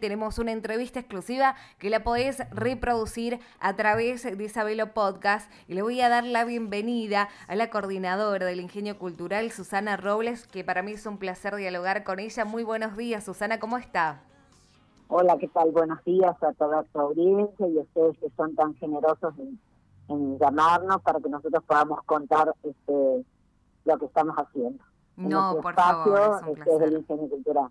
Tenemos una entrevista exclusiva que la podés reproducir a través de Isabelo Podcast y le voy a dar la bienvenida a la coordinadora del Ingenio Cultural, Susana Robles, que para mí es un placer dialogar con ella. Muy buenos días, Susana, ¿cómo está? Hola, ¿qué tal? Buenos días a toda su audiencia y a ustedes que son tan generosos en, llamarnos para que nosotros podamos contar este, lo que estamos haciendo. No, por favor, es un este, Ingenio Cultural.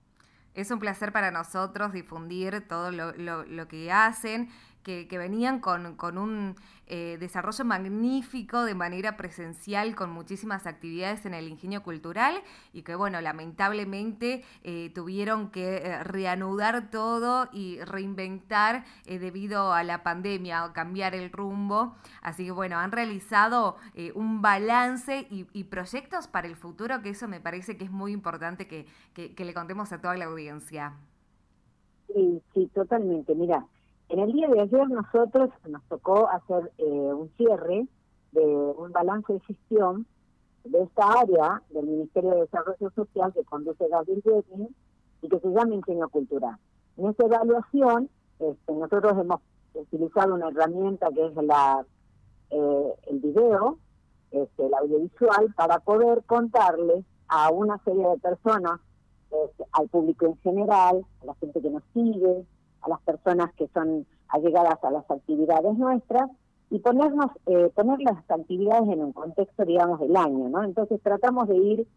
Es un placer para nosotros difundir todo lo, lo, que hacen, que, que, venían con, con un eh, desarrollo magnífico de manera presencial, con muchísimas actividades en el ingenio cultural y que, bueno, lamentablemente eh, tuvieron que eh, reanudar todo y reinventar debido a la pandemia o cambiar el rumbo. Así que, bueno, han realizado un balance y, proyectos para el futuro, que eso me parece que es muy importante que, que le contemos a toda la audiencia. Sí, sí, totalmente. Mira, en el día de ayer nosotros nos tocó hacer eh, un cierre de un balance de gestión de esta área del Ministerio de Desarrollo Social que conduce Gabriel Bedin y que se llama Ingenio Cultural. En esta evaluación este, nosotros hemos utilizado una herramienta que es la eh, el video, este, el audiovisual, para poder contarles a una serie de personas, este, al público en general, a la gente que nos sigue, a las personas que son allegadas a las actividades nuestras y ponernos eh, poner las actividades en un contexto digamos del año entonces tratamos de ir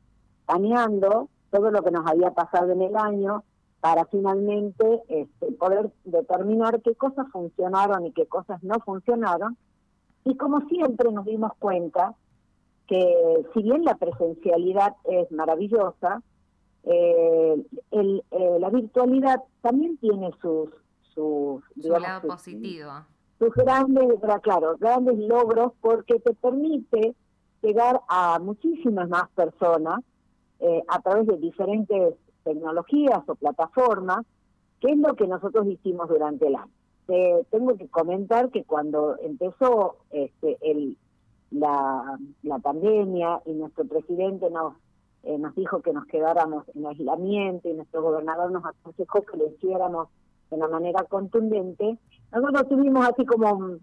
planeando todo lo que nos había pasado en el año para finalmente este, poder determinar qué cosas funcionaron y qué cosas no funcionaron. Y como siempre nos dimos cuenta que si bien la presencialidad es maravillosa eh, el, eh, la virtualidad también tiene sus sus Su lado positivo. sus grandes claro grandes logros porque te permite llegar a muchísimas más personas eh, a través de diferentes tecnologías o plataformas que es lo que nosotros hicimos durante el año. Tengo que comentar que cuando empezó este el la, la pandemia y nuestro presidente nos eh, nos dijo que nos quedáramos en aislamiento y nuestro gobernador nos aconsejó que lo hiciéramos de una manera contundente, nosotros tuvimos así como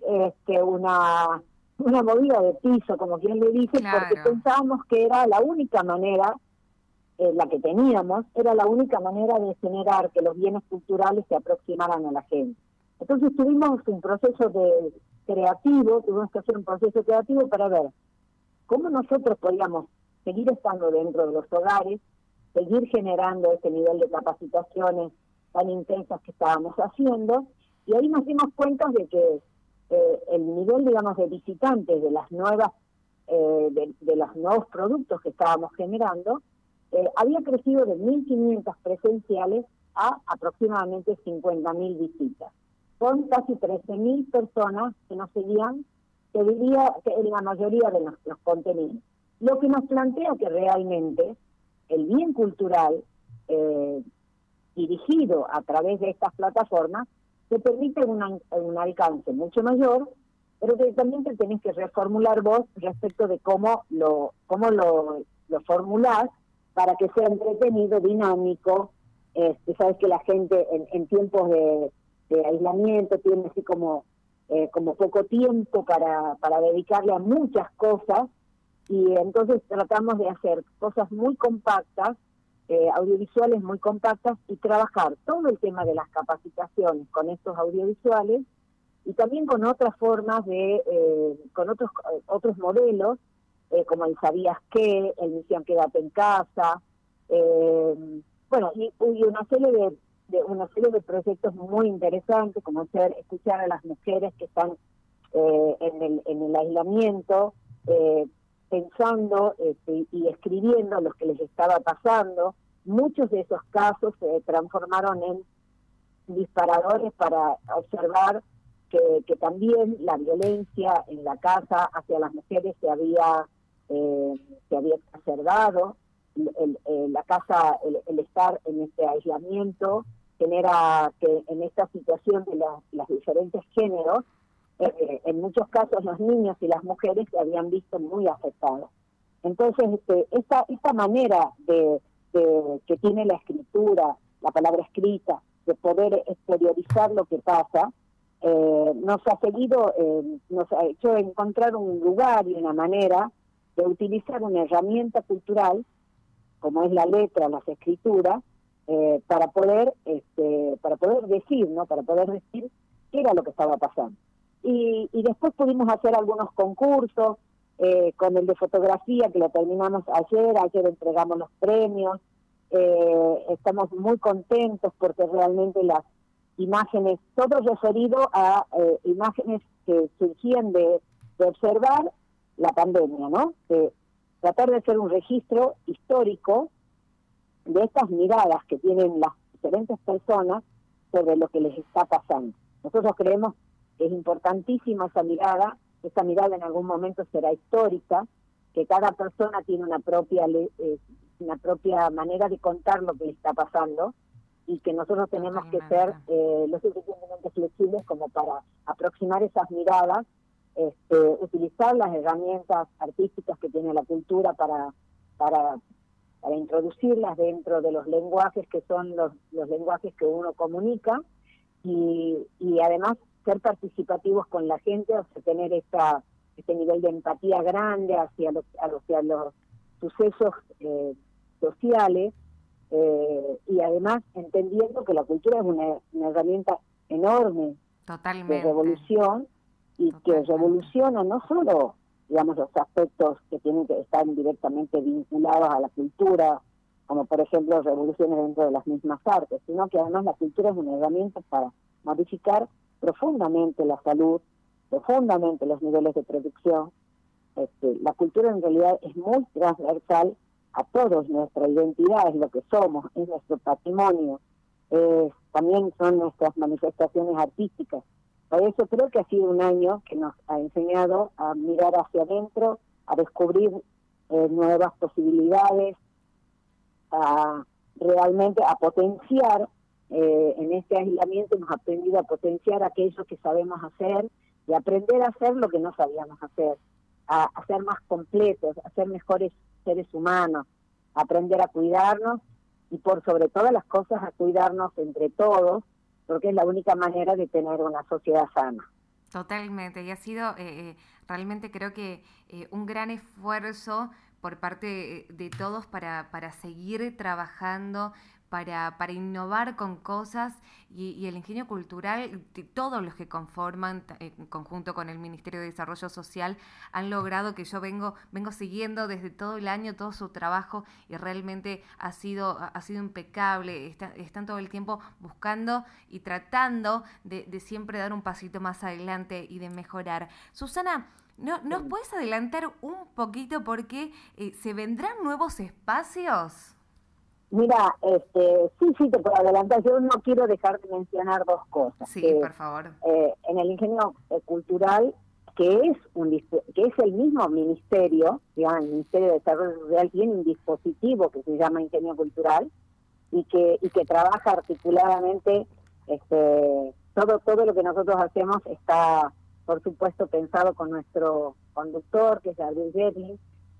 este, una, una movida de piso, como quien le dice, porque pensábamos que era la única manera, eh, la que teníamos, era la única manera de generar que los bienes culturales se aproximaran a la gente. Entonces tuvimos un proceso de creativo, tuvimos que hacer un proceso creativo para ver cómo nosotros podíamos seguir estando dentro de los hogares, seguir generando ese nivel de capacitaciones tan intensas que estábamos haciendo, y ahí nos dimos cuenta de que eh, el nivel, digamos, de visitantes de las nuevas, eh, de, los nuevos productos que estábamos generando, eh, había crecido de 1.500 presenciales a aproximadamente 50.000 visitas, con casi 13.000 personas que nos seguían, que diría en la mayoría de nuestros contenidos. Lo que nos plantea que realmente el bien cultural eh, dirigido a través de estas plataformas te permite un alcance mucho mayor, pero que también te tenés que reformular vos respecto de cómo lo cómo lo, lo formulás para que sea entretenido, dinámico. Este, sabes que la gente en, tiempos de, aislamiento tiene así como eh, como poco tiempo para, para dedicarle a muchas cosas y entonces tratamos de hacer cosas muy compactas, eh, audiovisuales muy compactas y trabajar todo el tema de las capacitaciones con estos audiovisuales y también con otras formas de, eh, con otros otros modelos, eh, como el Sabías qué, el Misión Quédate en Casa, bueno, y, una serie de, de, una serie de proyectos muy interesantes, como ser escuchar a las mujeres que están en, el, en el aislamiento, pensando este, y escribiendo lo que les estaba pasando. Muchos de esos casos se transformaron en disparadores para observar que, también la violencia en la casa hacia las mujeres se había eh, se había exacerbado el, la casa el, estar en este aislamiento genera que en esta situación de las diferentes géneros eh, en muchos casos los niños y las mujeres se habían visto muy afectados. Entonces, este, esta, esta manera de, que tiene la escritura, la palabra escrita, de poder exteriorizar lo que pasa, eh, nos ha seguido, eh, nos ha hecho encontrar un lugar y una manera de utilizar una herramienta cultural, como es la letra, las escrituras, eh, para poder este, para poder decir, ¿no? Para poder decir qué era lo que estaba pasando. Y, y después pudimos hacer algunos concursos, con el de fotografía que lo terminamos ayer, ayer entregamos los premios, estamos muy contentos porque realmente las imágenes, todo referido a eh, imágenes que surgían de, observar la pandemia, ¿no? De tratar de hacer un registro histórico de estas miradas que tienen las diferentes personas sobre lo que les está pasando. Nosotros creemos es importantísima esa mirada, esa mirada en algún momento será histórica, que cada persona tiene una propia eh, una propia manera de contar lo que le está pasando y que nosotros tenemos que ser eh, lo suficientemente flexibles como para aproximar esas miradas, este, utilizar las herramientas artísticas que tiene la cultura para, para, para introducirlas dentro de los lenguajes que son los, los lenguajes que uno comunica y, y además ser participativos con la gente, o sea, tener esta, este nivel de empatía grande hacia los, hacia los sucesos eh, sociales eh, y además entendiendo que la cultura es una, herramienta enorme de revolución y que revoluciona no solo digamos los aspectos que tienen que estar directamente vinculados a la cultura como por ejemplo revoluciones dentro de las mismas artes sino que además la cultura es una herramienta para modificar profundamente la salud profundamente los niveles de producción este, la cultura en realidad es muy transversal a todos, nuestra identidad es lo que somos, es nuestro patrimonio, también son nuestras manifestaciones artísticas. Por eso creo que ha sido un año que nos ha enseñado a mirar hacia adentro, a descubrir eh, nuevas posibilidades, a realmente a potenciar eh, en este aislamiento hemos aprendido a potenciar aquello que sabemos hacer y aprender a hacer lo que no sabíamos hacer, a, a ser más completos, a ser mejores seres humanos, aprender a cuidarnos y por sobre todas las cosas a cuidarnos entre todos, porque es la única manera de tener una sociedad sana. Totalmente, y ha sido eh, eh, realmente creo que eh, un gran esfuerzo por parte de todos para, para seguir trabajando para, para innovar con cosas y, el ingenio cultural, todos los que conforman en conjunto con el Ministerio de Desarrollo Social han logrado que yo vengo, vengo siguiendo desde todo el año todo su trabajo y realmente ha sido, ha sido impecable, están todo el tiempo buscando y tratando de, siempre dar un pasito más adelante y de mejorar. Susana, ¿No, ¿Nos puedes adelantar un poquito porque eh, se vendrán nuevos espacios? Mira, este, sí, sí, te puedo adelantar. Yo no quiero dejar de mencionar dos cosas. Sí, por favor. Eh, en el ingenio eh, cultural, que es un que es el mismo ministerio, digamos, el Ministerio de Desarrollo Social tiene un dispositivo que se llama ingenio cultural y que y que trabaja articuladamente. Este, todo todo lo que nosotros hacemos está, por supuesto, pensado con nuestro conductor, que es Gabriel Gerling,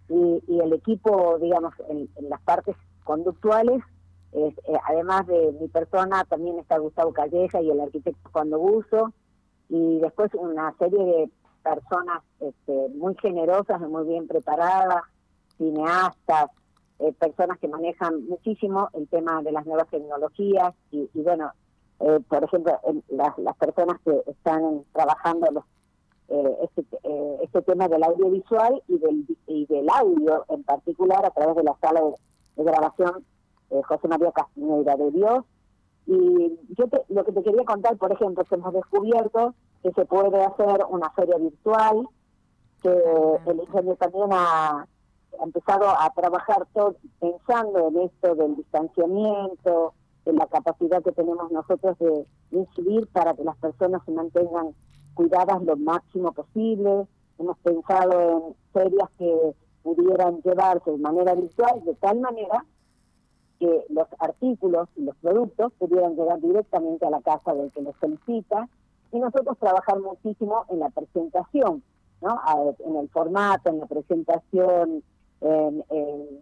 y, y el equipo, digamos, en las partes conductuales. Eh, además de mi persona, también está Gustavo Calleja y el arquitecto Juan Buzo, y después una serie de personas este, muy generosas y muy bien preparadas, cineastas, eh, personas que manejan muchísimo el tema de las nuevas tecnologías y, bueno, eh, por ejemplo, las, las, personas que están trabajando los, este, este tema del audiovisual y del, y del audio en particular a través de la sala de de grabación eh, José María Castiñeira de Dios. Y yo lo que te quería contar, por ejemplo, es que hemos descubierto que se puede hacer una feria virtual, que el ingenio también ha, empezado a trabajar todo pensando en esto del distanciamiento, en la capacidad que tenemos nosotros de incidir para que las personas se mantengan cuidadas lo máximo posible. Hemos pensado en ferias que pudieran llevarse de manera virtual, de tal manera que los artículos y los productos pudieran llegar directamente a la casa del que los solicita y nosotros trabajar muchísimo en la presentación, ¿no? en el formato, en la presentación, en,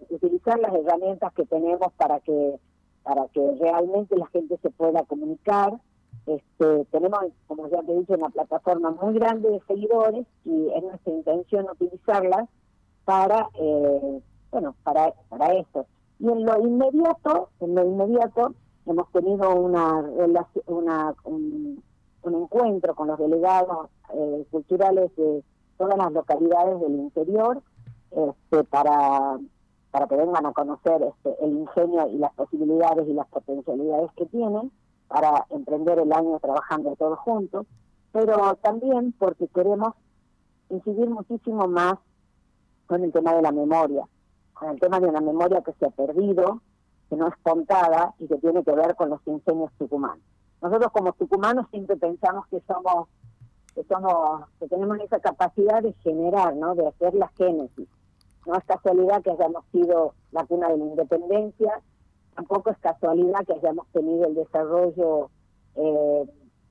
utilizar las herramientas que tenemos para que para que realmente la gente se pueda comunicar. Este, tenemos, como ya te he dicho, una plataforma muy grande de seguidores y es nuestra intención utilizarla para, eh, bueno, para, para esto. Y en lo inmediato, en lo inmediato, hemos tenido una, una un, encuentro con los delegados eh, culturales de todas las localidades del interior este, para para que vengan a conocer este, el ingenio y las posibilidades y las potencialidades que tienen para emprender el año trabajando todos juntos, pero también porque queremos incidir muchísimo más con el tema de la memoria, con el tema de una memoria que se ha perdido, que no es contada y que tiene que ver con los ingenios tucumanos. Nosotros como tucumanos siempre pensamos que somos que somos que tenemos esa capacidad de generar, ¿no? De hacer la génesis no es casualidad que hayamos sido la cuna de la independencia, tampoco es casualidad que hayamos tenido el desarrollo eh,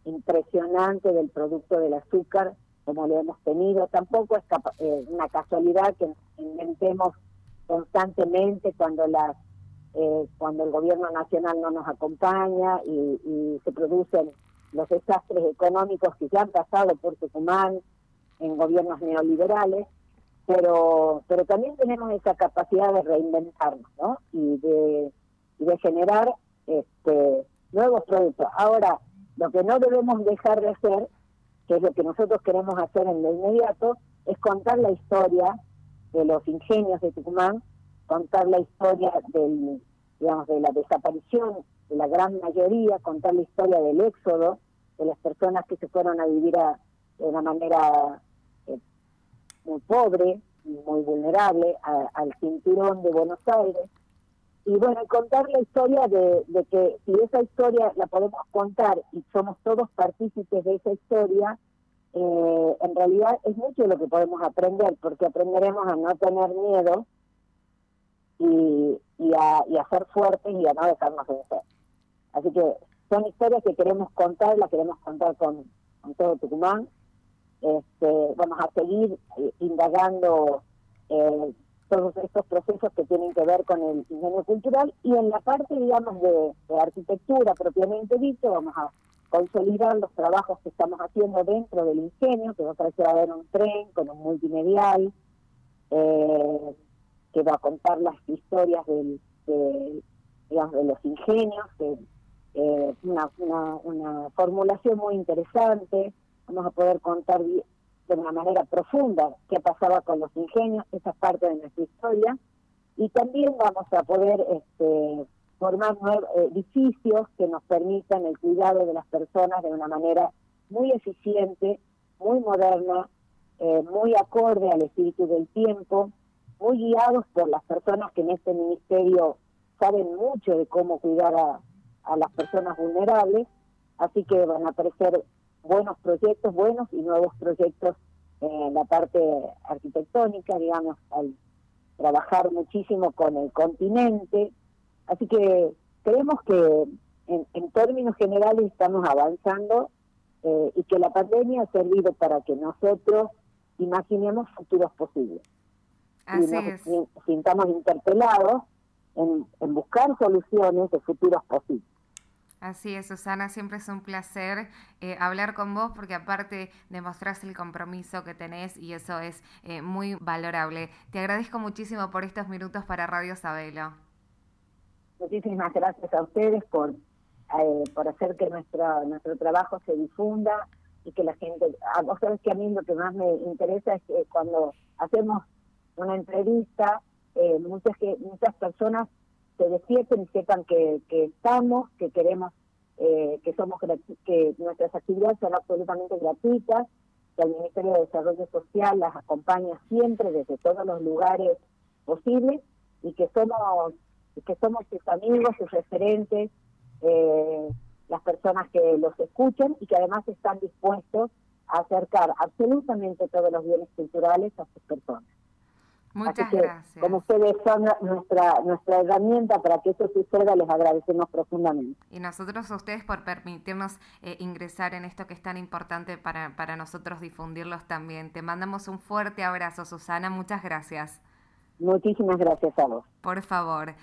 impresionante del producto del azúcar como lo hemos tenido, tampoco es eh, una casualidad que inventemos constantemente cuando las eh, cuando el gobierno nacional no nos acompaña y, y, se producen los desastres económicos que ya han pasado por Tucumán en gobiernos neoliberales pero pero también tenemos esa capacidad de reinventarnos ¿no? y de, de generar este nuevos productos. Ahora, lo que no debemos dejar de hacer, que es lo que nosotros queremos hacer en lo inmediato, es contar la historia de los ingenios de Tucumán, contar la historia del, digamos, de la desaparición de la gran mayoría, contar la historia del éxodo de las personas que se fueron a vivir a, de una manera muy pobre, muy vulnerable, al cinturón de Buenos Aires. Y bueno, contar la historia de, que si esa historia la podemos contar y somos todos partícipes de esa historia, eh, en realidad es mucho lo que podemos aprender, porque aprenderemos a no tener miedo y, y, a, y a ser fuertes y a no dejarnos vencer. Así que son historias que queremos contar, las queremos contar con, con todo Tucumán este, vamos a seguir eh, indagando eh, todos estos procesos que tienen que ver con el ingenio cultural y en la parte, digamos, de, arquitectura propiamente dicho, vamos a consolidar los trabajos que estamos haciendo dentro del ingenio, que va a haber un tren con un multimedial, eh, que va a contar las historias del, de, digamos, de los ingenios, una, una, una formulación muy interesante, vamos a poder contar de una manera profunda qué pasaba con los ingenios, esa parte de nuestra historia, y también vamos a poder este, formar nuevos edificios que nos permitan el cuidado de las personas de una manera muy eficiente, muy moderna, eh, muy acorde al espíritu del tiempo, muy guiados por las personas que en este ministerio saben mucho de cómo cuidar a, a las personas vulnerables, así que van a aparecer buenos proyectos, buenos y nuevos proyectos en la parte arquitectónica, digamos, al trabajar muchísimo con el continente. Así que creemos que en, términos generales estamos avanzando eh, y que la pandemia ha servido para que nosotros imaginemos futuros posibles. Así y nos sintamos interpelados en, en buscar soluciones de futuros posibles. Así es, Susana, siempre es un placer eh, hablar con vos porque aparte demostrás el compromiso que tenés y eso es eh, muy valorable. Te agradezco muchísimo por estos minutos para Radio Sabelo. Muchísimas gracias a ustedes por, eh, por hacer que nuestro, nuestro trabajo se difunda y que la gente, a vos sabés que a mí lo que más me interesa es que cuando hacemos una entrevista, muchas, que, muchas personas se despierten y sepan que, que estamos, que queremos, eh, que somos que nuestras actividades son absolutamente gratuitas, que el Ministerio de Desarrollo Social las acompaña siempre desde todos los lugares posibles y que somos que somos sus amigos, sus referentes, eh, las personas que los escuchan y que además están dispuestos a acercar absolutamente todos los bienes culturales a sus personas. Muchas gracias. Como ustedes son nuestra, nuestra herramienta para que eso suceda, les agradecemos profundamente. Y nosotros a ustedes por permitirnos eh, ingresar en esto que es tan importante para, para nosotros difundirlos también. Te mandamos un fuerte abrazo, Susana. Muchas gracias. Muchísimas gracias a vos. Por favor.